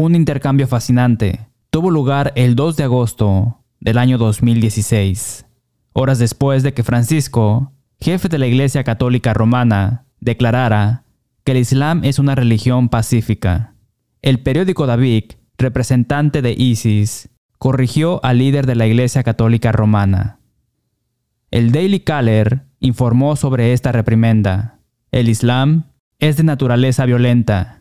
Un intercambio fascinante tuvo lugar el 2 de agosto del año 2016, horas después de que Francisco, jefe de la Iglesia Católica Romana, declarara que el Islam es una religión pacífica. El periódico David, representante de ISIS, corrigió al líder de la Iglesia Católica Romana. El Daily Caller informó sobre esta reprimenda. El Islam es de naturaleza violenta,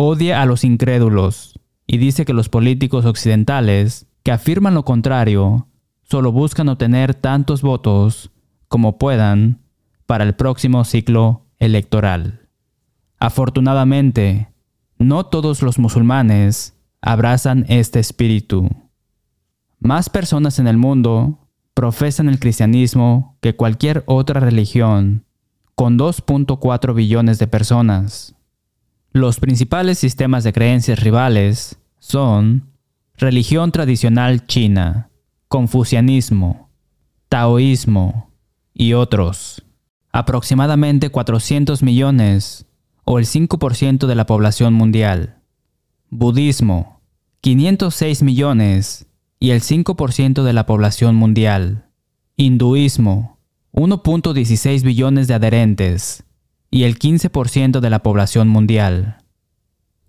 odia a los incrédulos y dice que los políticos occidentales que afirman lo contrario solo buscan obtener tantos votos como puedan para el próximo ciclo electoral. Afortunadamente, no todos los musulmanes abrazan este espíritu. Más personas en el mundo profesan el cristianismo que cualquier otra religión, con 2.4 billones de personas. Los principales sistemas de creencias rivales son religión tradicional china, confucianismo, taoísmo y otros. Aproximadamente 400 millones o el 5% de la población mundial. Budismo, 506 millones y el 5% de la población mundial. Hinduismo, 1.16 billones de adherentes y el 15% de la población mundial.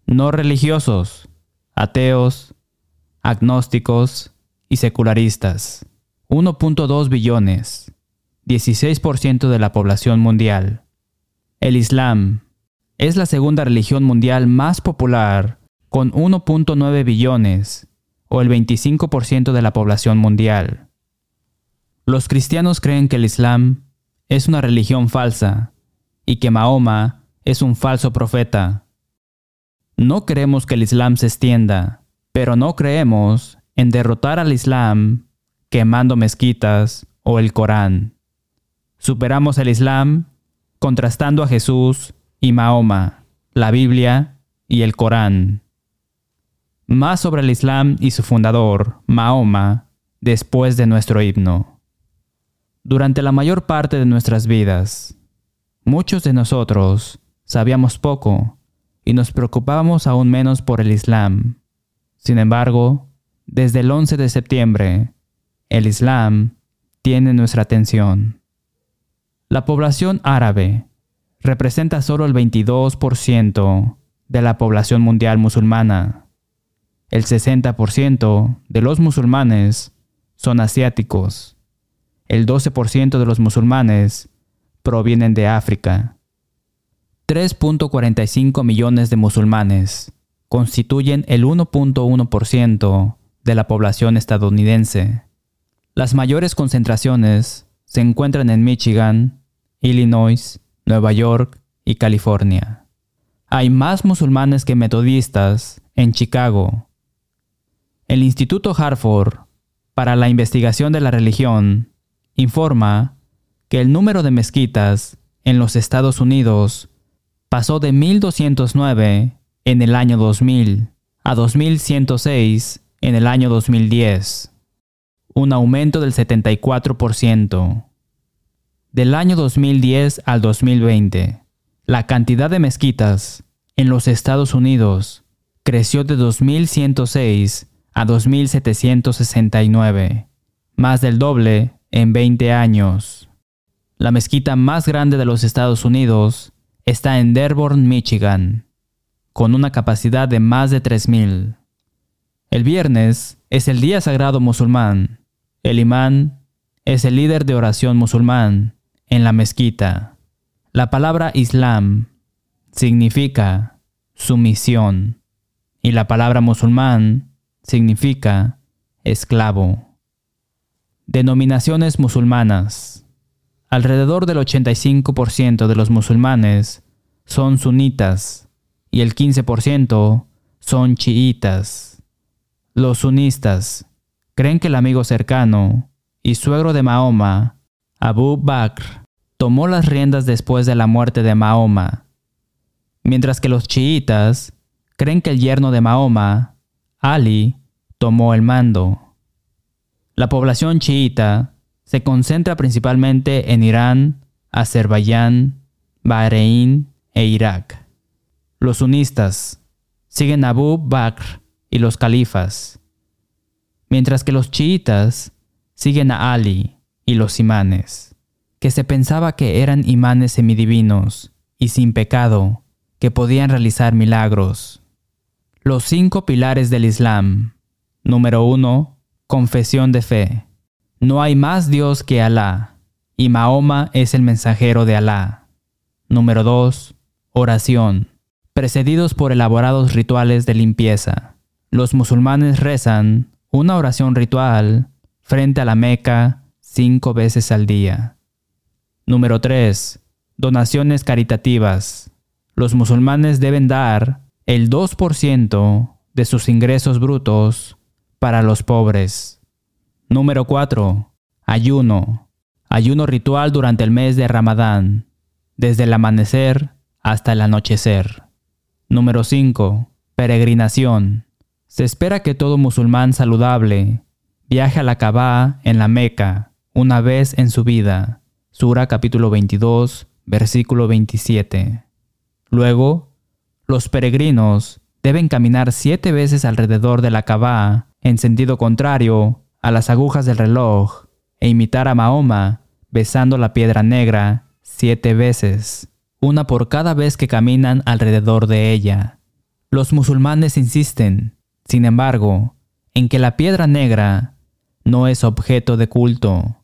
No religiosos, ateos, agnósticos y secularistas, 1.2 billones, 16% de la población mundial. El Islam es la segunda religión mundial más popular, con 1.9 billones o el 25% de la población mundial. Los cristianos creen que el Islam es una religión falsa y que Mahoma es un falso profeta. No queremos que el Islam se extienda, pero no creemos en derrotar al Islam quemando mezquitas o el Corán. Superamos el Islam contrastando a Jesús y Mahoma, la Biblia y el Corán. Más sobre el Islam y su fundador, Mahoma, después de nuestro himno. Durante la mayor parte de nuestras vidas, muchos de nosotros sabíamos poco y nos preocupábamos aún menos por el Islam. Sin embargo, desde el 11 de septiembre, el Islam tiene nuestra atención. La población árabe representa solo el 22% de la población mundial musulmana el 60% de los musulmanes son asiáticos. El 12% de los musulmanes provienen de África. 3.45 millones de musulmanes constituyen el 1.1% de la población estadounidense. Las mayores concentraciones se encuentran en Michigan, Illinois, Nueva York y California. Hay más musulmanes que metodistas en Chicago, el Instituto Hartford para la Investigación de la Religión informa que el número de mezquitas en los Estados Unidos pasó de 1.209 en el año 2000 a 2.106 en el año 2010, un aumento del 74%. Del año 2010 al 2020, la cantidad de mezquitas en los Estados Unidos creció de 2.106 a 2.769, más del doble en 20 años. La mezquita más grande de los Estados Unidos está en Dearborn, Michigan, con una capacidad de más de 3.000. El viernes es el día sagrado musulmán. El imán es el líder de oración musulmán en la mezquita. La palabra Islam significa sumisión y la palabra musulmán significa esclavo. Denominaciones musulmanas. Alrededor del 85% de los musulmanes son sunitas y el 15% son chiitas. Los sunistas creen que el amigo cercano y suegro de Mahoma, Abu Bakr, tomó las riendas después de la muerte de Mahoma, mientras que los chiitas creen que el yerno de Mahoma, Ali tomó el mando. La población chiita se concentra principalmente en Irán, Azerbaiyán, Bahrein e Irak. Los sunistas siguen Abu Bakr y los califas, mientras que los chiitas siguen a Ali y los imanes, que se pensaba que eran imanes semidivinos y sin pecado, que podían realizar milagros. Los cinco pilares del Islam. Número 1. Confesión de fe. No hay más Dios que Alá, y Mahoma es el mensajero de Alá. Número 2. Oración. Precedidos por elaborados rituales de limpieza. Los musulmanes rezan una oración ritual frente a la Meca cinco veces al día. Número 3. Donaciones caritativas. Los musulmanes deben dar el 2% de sus ingresos brutos para los pobres. Número 4. Ayuno. Ayuno ritual durante el mes de Ramadán, desde el amanecer hasta el anochecer. Número 5. Peregrinación. Se espera que todo musulmán saludable viaje a la Kaaba en la Meca una vez en su vida. Sura capítulo 22, versículo 27. Luego, los peregrinos deben caminar siete veces alrededor de la Kaaba en sentido contrario a las agujas del reloj e imitar a Mahoma besando la piedra negra siete veces, una por cada vez que caminan alrededor de ella. Los musulmanes insisten, sin embargo, en que la piedra negra no es objeto de culto.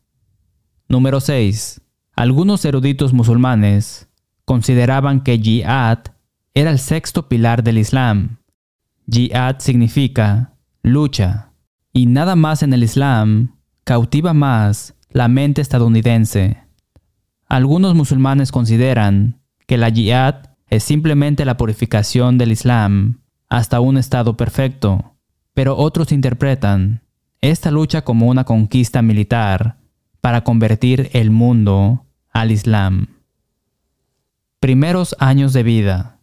Número 6. Algunos eruditos musulmanes consideraban que jihad era el sexto pilar del Islam. Jihad significa lucha, y nada más en el Islam cautiva más la mente estadounidense. Algunos musulmanes consideran que la jihad es simplemente la purificación del Islam hasta un estado perfecto, pero otros interpretan esta lucha como una conquista militar para convertir el mundo al Islam. Primeros años de vida.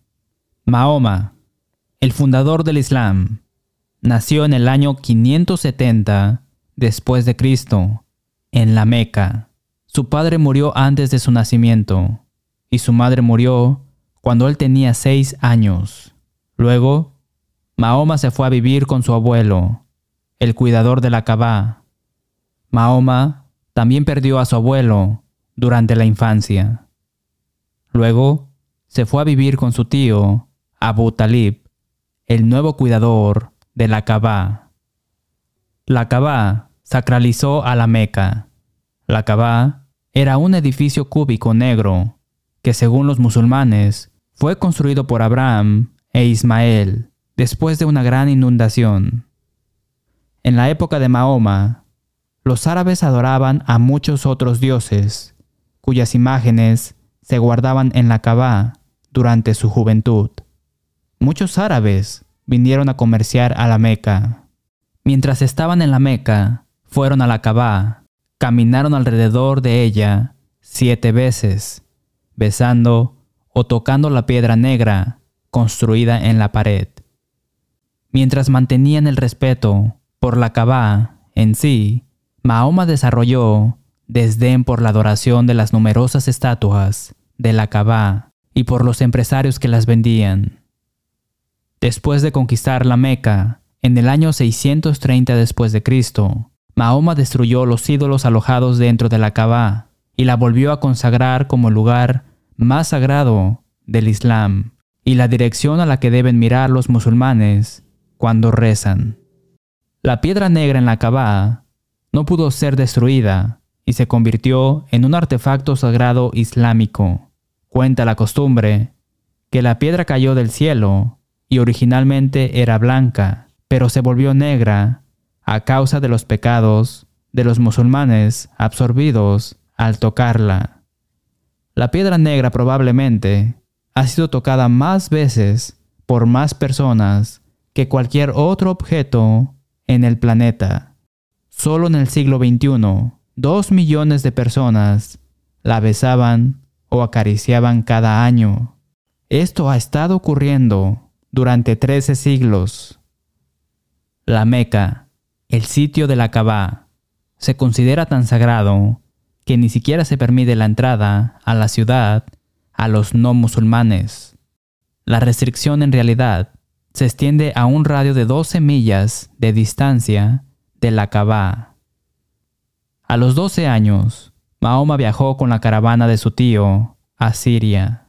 Mahoma, el fundador del Islam, nació en el año 570 después de Cristo, en la Meca. Su padre murió antes de su nacimiento y su madre murió cuando él tenía seis años. Luego, Mahoma se fue a vivir con su abuelo, el cuidador de la Kaaba. Mahoma también perdió a su abuelo durante la infancia. Luego, se fue a vivir con su tío, Abu Talib, el nuevo cuidador de la Kaaba. La Kaaba sacralizó a la Meca. La Kaaba era un edificio cúbico negro que según los musulmanes fue construido por Abraham e Ismael después de una gran inundación. En la época de Mahoma, los árabes adoraban a muchos otros dioses, cuyas imágenes se guardaban en la Kaaba durante su juventud. Muchos árabes vinieron a comerciar a la Meca. Mientras estaban en la Meca, fueron a la Kaaba, caminaron alrededor de ella siete veces, besando o tocando la piedra negra construida en la pared mientras mantenían el respeto por la Kaaba en sí, Mahoma desarrolló desdén por la adoración de las numerosas estatuas de la Kaaba y por los empresarios que las vendían. Después de conquistar la Meca, en el año 630 después de Cristo, Mahoma destruyó los ídolos alojados dentro de la Kaaba y la volvió a consagrar como lugar más sagrado del Islam y la dirección a la que deben mirar los musulmanes cuando rezan. La piedra negra en la Kaaba no pudo ser destruida y se convirtió en un artefacto sagrado islámico. Cuenta la costumbre que la piedra cayó del cielo y originalmente era blanca, pero se volvió negra a causa de los pecados de los musulmanes absorbidos al tocarla. La piedra negra probablemente ha sido tocada más veces por más personas que cualquier otro objeto en el planeta. Solo en el siglo XXI, dos millones de personas la besaban o acariciaban cada año. Esto ha estado ocurriendo durante 13 siglos. La Meca, el sitio de la Kaaba, se considera tan sagrado que ni siquiera se permite la entrada a la ciudad a los no musulmanes. La restricción en realidad se extiende a un radio de 12 millas de distancia de la Kaaba. A los 12 años, Mahoma viajó con la caravana de su tío a Siria.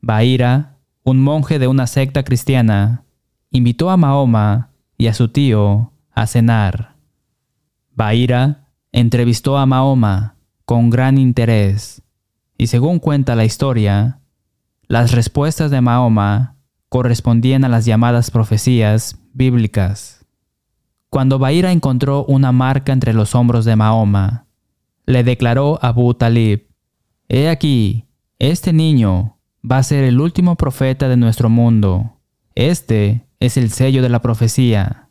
Bahira, un monje de una secta cristiana, invitó a Mahoma y a su tío a cenar. Bahira entrevistó a Mahoma con gran interés y según cuenta la historia, las respuestas de Mahoma correspondían a las llamadas profecías bíblicas. Cuando Bahira encontró una marca entre los hombros de Mahoma, le declaró a Abu Talib, He aquí, este niño va a ser el último profeta de nuestro mundo. Este es el sello de la profecía.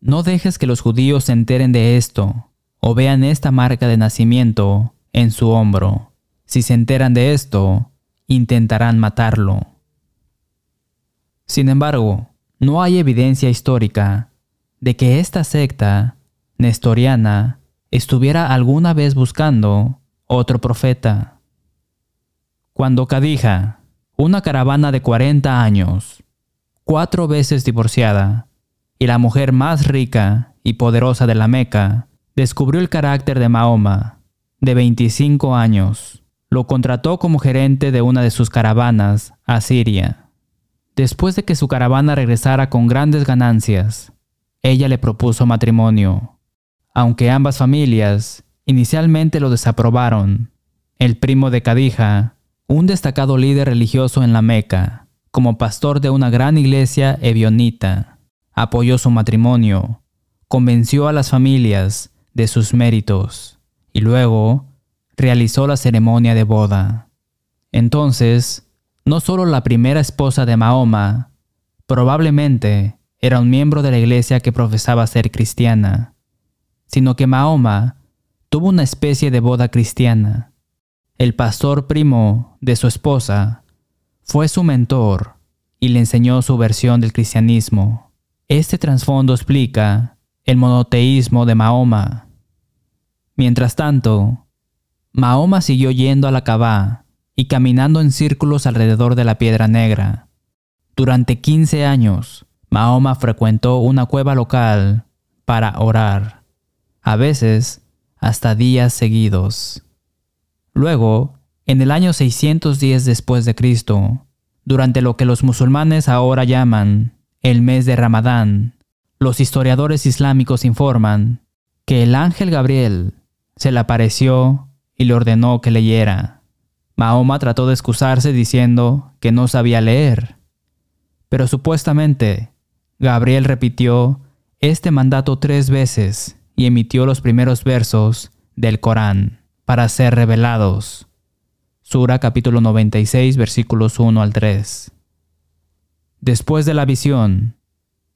No dejes que los judíos se enteren de esto o vean esta marca de nacimiento en su hombro. Si se enteran de esto, intentarán matarlo. Sin embargo, no hay evidencia histórica de que esta secta nestoriana estuviera alguna vez buscando otro profeta. Cuando Cadija, una caravana de 40 años, cuatro veces divorciada, y la mujer más rica y poderosa de la Meca, descubrió el carácter de Mahoma, de 25 años. Lo contrató como gerente de una de sus caravanas a Siria. Después de que su caravana regresara con grandes ganancias, ella le propuso matrimonio. Aunque ambas familias inicialmente lo desaprobaron, el primo de Cadija, un destacado líder religioso en la Meca, como pastor de una gran iglesia evionita, apoyó su matrimonio, convenció a las familias de sus méritos y luego realizó la ceremonia de boda. Entonces, no solo la primera esposa de Mahoma, probablemente era un miembro de la iglesia que profesaba ser cristiana, sino que Mahoma tuvo una especie de boda cristiana. El pastor primo de su esposa fue su mentor y le enseñó su versión del cristianismo. Este trasfondo explica el monoteísmo de Mahoma. Mientras tanto, Mahoma siguió yendo a la Kaaba y caminando en círculos alrededor de la piedra negra. Durante 15 años, Mahoma frecuentó una cueva local para orar, a veces hasta días seguidos. Luego, en el año 610 después de Cristo, durante lo que los musulmanes ahora llaman el mes de Ramadán, los historiadores islámicos informan que el ángel Gabriel se le apareció y le ordenó que leyera. Mahoma trató de excusarse diciendo que no sabía leer, pero supuestamente Gabriel repitió este mandato tres veces y emitió los primeros versos del Corán para ser revelados. Sura capítulo 96 versículos 1 al 3. Después de la visión,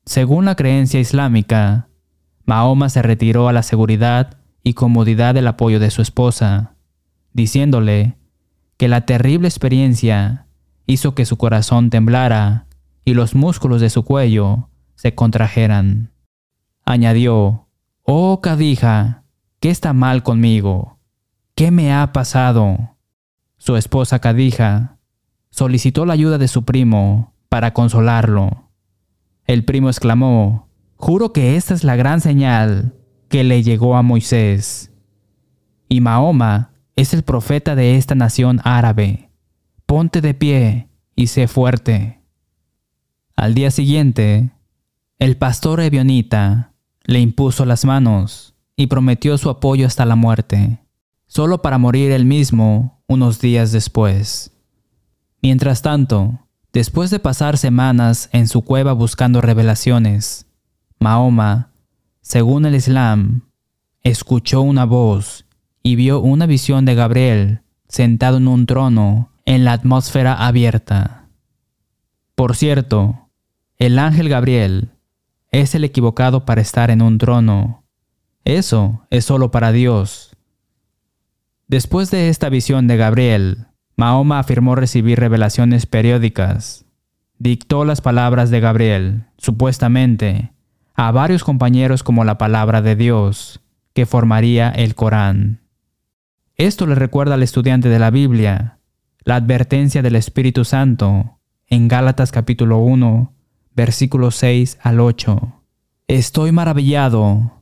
según la creencia islámica, Mahoma se retiró a la seguridad y comodidad del apoyo de su esposa, diciéndole que la terrible experiencia hizo que su corazón temblara y los músculos de su cuello se contrajeran. Añadió, Oh Cadija, ¿qué está mal conmigo? ¿Qué me ha pasado? Su esposa Cadija solicitó la ayuda de su primo para consolarlo. El primo exclamó, Juro que esta es la gran señal que le llegó a Moisés. Y Mahoma es el profeta de esta nación árabe. Ponte de pie y sé fuerte. Al día siguiente, el pastor Ebionita le impuso las manos y prometió su apoyo hasta la muerte, solo para morir él mismo unos días después. Mientras tanto, después de pasar semanas en su cueva buscando revelaciones, Mahoma, según el Islam, escuchó una voz y vio una visión de Gabriel sentado en un trono en la atmósfera abierta. Por cierto, el ángel Gabriel es el equivocado para estar en un trono. Eso es solo para Dios. Después de esta visión de Gabriel, Mahoma afirmó recibir revelaciones periódicas. Dictó las palabras de Gabriel, supuestamente, a varios compañeros como la palabra de Dios, que formaría el Corán. Esto le recuerda al estudiante de la Biblia la advertencia del Espíritu Santo en Gálatas capítulo 1, versículos 6 al 8. Estoy maravillado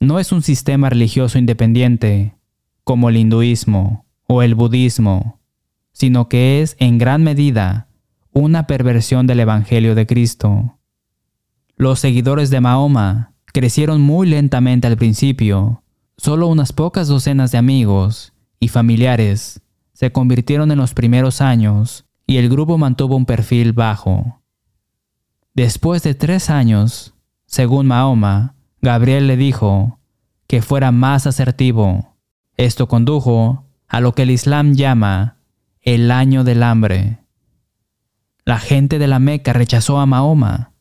no es un sistema religioso independiente, como el hinduismo o el budismo, sino que es en gran medida una perversión del Evangelio de Cristo. Los seguidores de Mahoma crecieron muy lentamente al principio. Solo unas pocas docenas de amigos y familiares se convirtieron en los primeros años y el grupo mantuvo un perfil bajo. Después de tres años, según Mahoma, Gabriel le dijo que fuera más asertivo. Esto condujo a lo que el Islam llama el año del hambre. La gente de la Meca rechazó a Mahoma,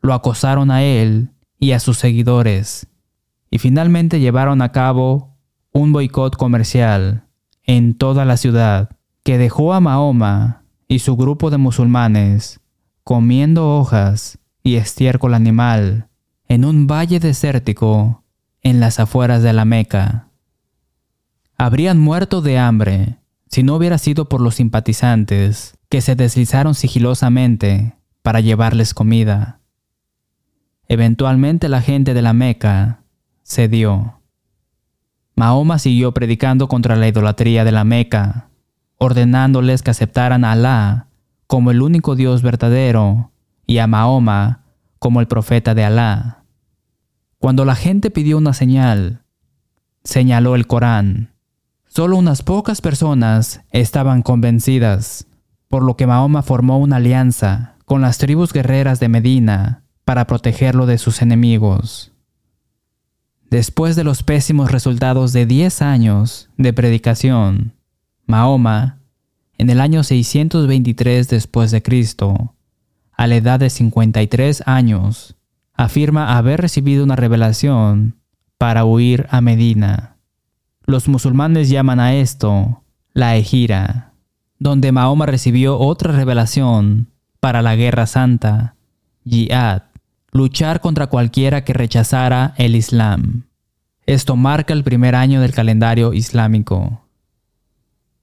lo acosaron a él y a sus seguidores, y finalmente llevaron a cabo un boicot comercial en toda la ciudad que dejó a Mahoma y su grupo de musulmanes comiendo hojas y estiércol animal en un valle desértico en las afueras de la Meca. Habrían muerto de hambre si no hubiera sido por los simpatizantes que se deslizaron sigilosamente para llevarles comida. Eventualmente la gente de la Meca cedió. Mahoma siguió predicando contra la idolatría de la Meca, ordenándoles que aceptaran a Alá como el único Dios verdadero y a Mahoma como el profeta de Alá. Cuando la gente pidió una señal, señaló el Corán. Solo unas pocas personas estaban convencidas, por lo que Mahoma formó una alianza con las tribus guerreras de Medina para protegerlo de sus enemigos. Después de los pésimos resultados de 10 años de predicación, Mahoma, en el año 623 después de Cristo, a la edad de 53 años, afirma haber recibido una revelación para huir a Medina. Los musulmanes llaman a esto la Ejira, donde Mahoma recibió otra revelación para la Guerra Santa, Jihad, luchar contra cualquiera que rechazara el Islam. Esto marca el primer año del calendario islámico.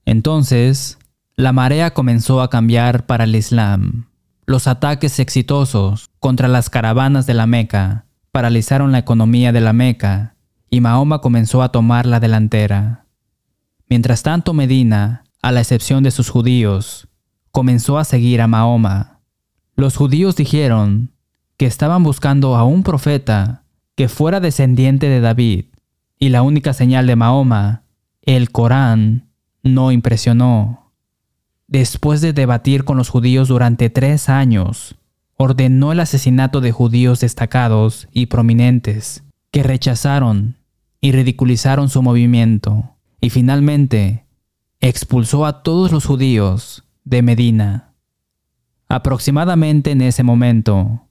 Entonces, la marea comenzó a cambiar para el Islam. Los ataques exitosos contra las caravanas de la Meca paralizaron la economía de la Meca y Mahoma comenzó a tomar la delantera. Mientras tanto Medina, a la excepción de sus judíos, comenzó a seguir a Mahoma. Los judíos dijeron que estaban buscando a un profeta que fuera descendiente de David, y la única señal de Mahoma, el Corán, no impresionó. Después de debatir con los judíos durante tres años, ordenó el asesinato de judíos destacados y prominentes, que rechazaron y ridiculizaron su movimiento, y finalmente expulsó a todos los judíos de Medina. Aproximadamente en ese momento,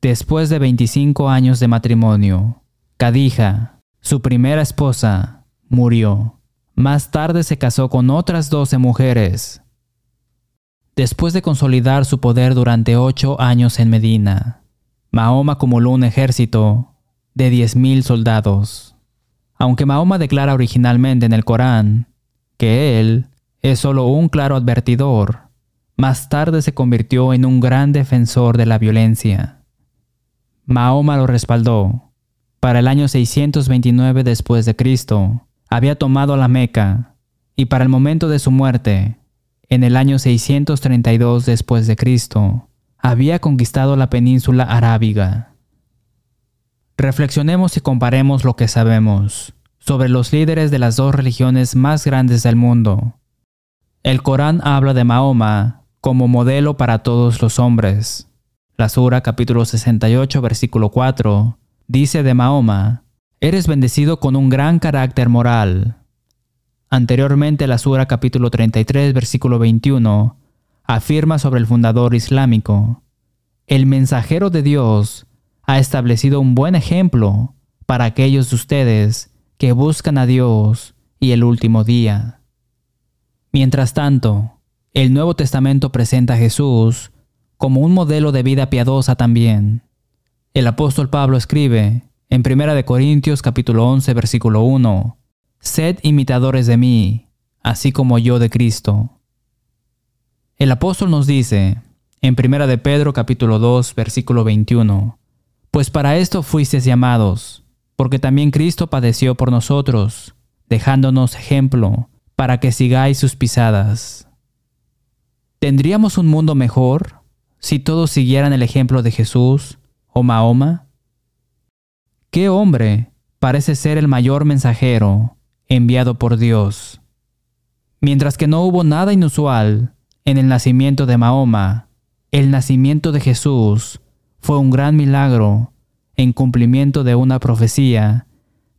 después de 25 años de matrimonio, Kadija, su primera esposa, murió. Más tarde se casó con otras doce mujeres Después de consolidar su poder durante ocho años en Medina, Mahoma acumuló un ejército de 10.000 soldados. Aunque Mahoma declara originalmente en el Corán que él es solo un claro advertidor, más tarde se convirtió en un gran defensor de la violencia. Mahoma lo respaldó. Para el año 629 después de Cristo, había tomado la Meca y para el momento de su muerte en el año 632 después de Cristo, había conquistado la península arábiga. Reflexionemos y comparemos lo que sabemos sobre los líderes de las dos religiones más grandes del mundo. El Corán habla de Mahoma como modelo para todos los hombres. La Sura capítulo 68 versículo 4 dice de Mahoma, Eres bendecido con un gran carácter moral, Anteriormente la Sura capítulo 33 versículo 21 afirma sobre el fundador islámico, el mensajero de Dios ha establecido un buen ejemplo para aquellos de ustedes que buscan a Dios y el último día. Mientras tanto, el Nuevo Testamento presenta a Jesús como un modelo de vida piadosa también. El apóstol Pablo escribe en 1 Corintios capítulo 11 versículo 1, Sed imitadores de mí, así como yo de Cristo. El apóstol nos dice, en 1 de Pedro capítulo 2 versículo 21, Pues para esto fuisteis llamados, porque también Cristo padeció por nosotros, dejándonos ejemplo, para que sigáis sus pisadas. ¿Tendríamos un mundo mejor si todos siguieran el ejemplo de Jesús o Mahoma? ¿Qué hombre parece ser el mayor mensajero enviado por Dios? Mientras que no hubo nada inusual en el nacimiento de Mahoma, el nacimiento de Jesús fue un gran milagro en cumplimiento de una profecía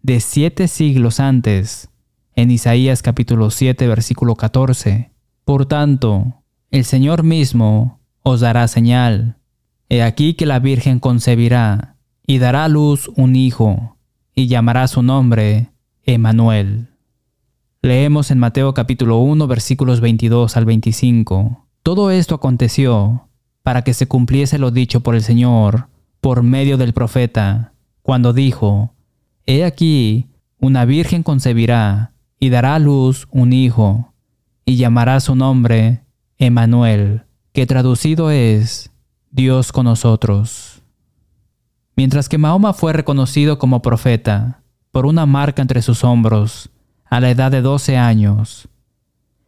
de siete siglos antes, en Isaías capítulo 7 versículo 14. Por tanto, el Señor mismo os dará señal. He aquí que la Virgen concebirá y dará a luz un hijo, y llamará su nombre Emanuel. Leemos en Mateo capítulo 1 versículos 22 al 25. Todo esto aconteció para que se cumpliese lo dicho por el Señor por medio del profeta, cuando dijo, He aquí, una virgen concebirá y dará a luz un hijo, y llamará su nombre Emanuel, que traducido es Dios con nosotros. Mientras que Mahoma fue reconocido como profeta por una marca entre sus hombros a la edad de 12 años,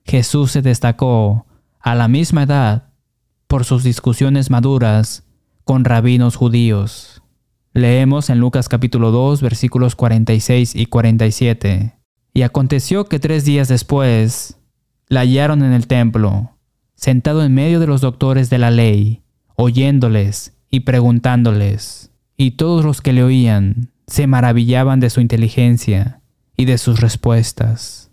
Jesús se destacó a la misma edad por sus discusiones maduras con rabinos judíos. Leemos en Lucas capítulo 2 versículos 46 y 47. Y aconteció que tres días después la hallaron en el templo sentado en medio de los doctores de la ley, oyéndoles y preguntándoles. Y todos los que le oían se maravillaban de su inteligencia y de sus respuestas.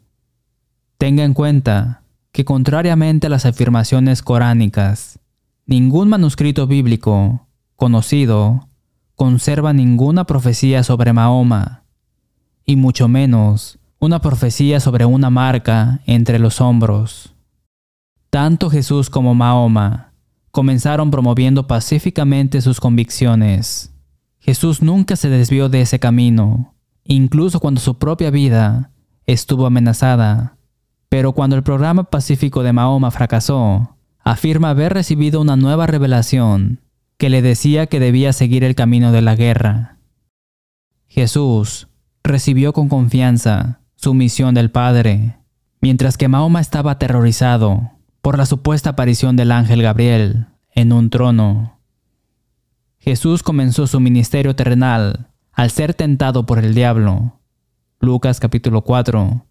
Tenga en cuenta que contrariamente a las afirmaciones coránicas, ningún manuscrito bíblico conocido conserva ninguna profecía sobre Mahoma, y mucho menos una profecía sobre una marca entre los hombros. Tanto Jesús como Mahoma comenzaron promoviendo pacíficamente sus convicciones. Jesús nunca se desvió de ese camino, incluso cuando su propia vida estuvo amenazada. Pero cuando el programa pacífico de Mahoma fracasó, afirma haber recibido una nueva revelación que le decía que debía seguir el camino de la guerra. Jesús recibió con confianza su misión del Padre, mientras que Mahoma estaba aterrorizado por la supuesta aparición del ángel Gabriel en un trono. Jesús comenzó su ministerio terrenal al ser tentado por el diablo. Lucas capítulo 4.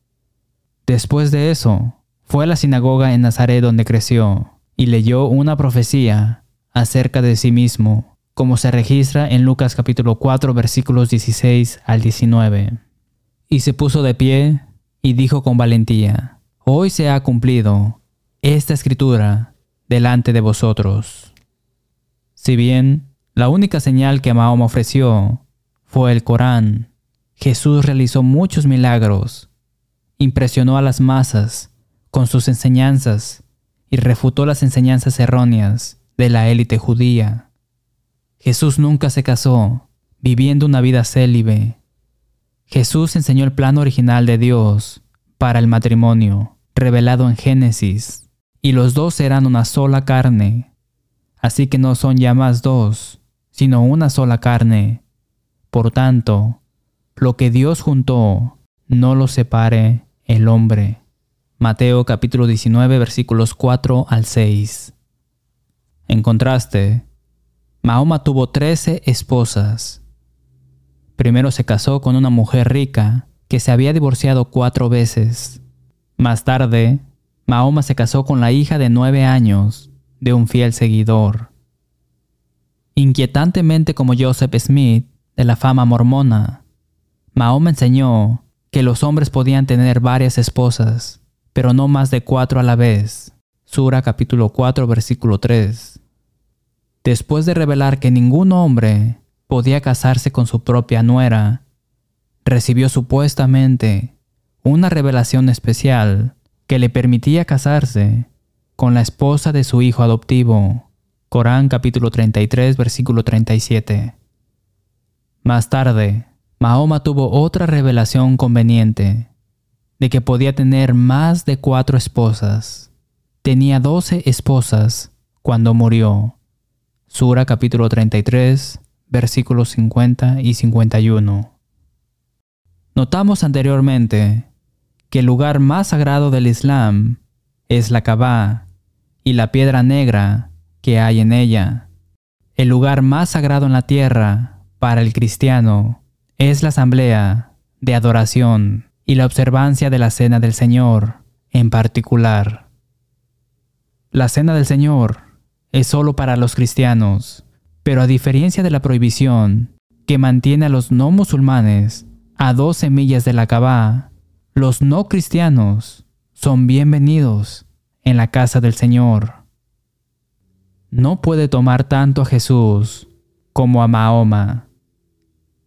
Después de eso, fue a la sinagoga en Nazaret donde creció y leyó una profecía acerca de sí mismo, como se registra en Lucas capítulo 4 versículos 16 al 19. Y se puso de pie y dijo con valentía, Hoy se ha cumplido esta escritura delante de vosotros. Si bien la única señal que Mahoma ofreció fue el Corán, Jesús realizó muchos milagros, impresionó a las masas con sus enseñanzas y refutó las enseñanzas erróneas de la élite judía. Jesús nunca se casó, viviendo una vida célibe. Jesús enseñó el plan original de Dios para el matrimonio, revelado en Génesis y los dos serán una sola carne. Así que no son ya más dos, sino una sola carne. Por tanto, lo que Dios juntó, no lo separe el hombre. Mateo capítulo 19 versículos 4 al 6. En contraste, Mahoma tuvo trece esposas. Primero se casó con una mujer rica que se había divorciado cuatro veces. Más tarde, Mahoma se casó con la hija de nueve años de un fiel seguidor. Inquietantemente como Joseph Smith, de la fama mormona, Mahoma enseñó que los hombres podían tener varias esposas, pero no más de cuatro a la vez. Sura capítulo 4 versículo 3. Después de revelar que ningún hombre podía casarse con su propia nuera, recibió supuestamente una revelación especial que le permitía casarse con la esposa de su hijo adoptivo. Corán capítulo 33 versículo 37. Más tarde, Mahoma tuvo otra revelación conveniente de que podía tener más de cuatro esposas. Tenía doce esposas cuando murió. Sura capítulo 33 versículos 50 y 51. Notamos anteriormente que el lugar más sagrado del Islam es la Kaaba y la piedra negra que hay en ella. El lugar más sagrado en la tierra para el cristiano es la asamblea de adoración y la observancia de la cena del Señor en particular. La cena del Señor es solo para los cristianos, pero a diferencia de la prohibición que mantiene a los no musulmanes a dos semillas de la Kaaba, los no cristianos son bienvenidos en la casa del Señor. No puede tomar tanto a Jesús como a Mahoma.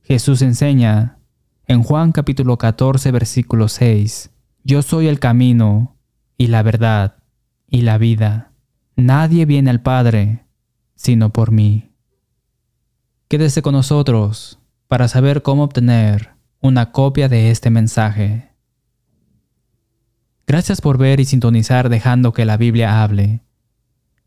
Jesús enseña en Juan capítulo 14 versículo 6, Yo soy el camino y la verdad y la vida. Nadie viene al Padre sino por mí. Quédese con nosotros para saber cómo obtener una copia de este mensaje. Gracias por ver y sintonizar dejando que la Biblia hable.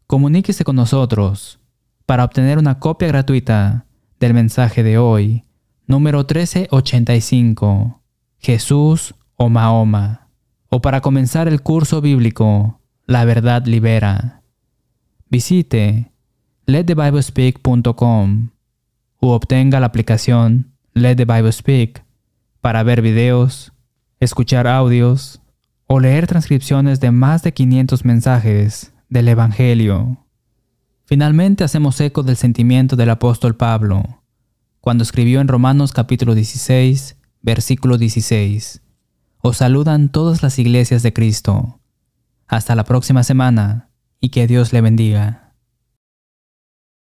Comuníquese con nosotros para obtener una copia gratuita del mensaje de hoy, número 1385, Jesús o Mahoma, o para comenzar el curso bíblico, La verdad libera. Visite letthebiblespeak.com o obtenga la aplicación Let the Bible Speak para ver videos, escuchar audios o leer transcripciones de más de 500 mensajes del Evangelio. Finalmente hacemos eco del sentimiento del apóstol Pablo, cuando escribió en Romanos capítulo 16, versículo 16, Os saludan todas las iglesias de Cristo. Hasta la próxima semana y que Dios le bendiga.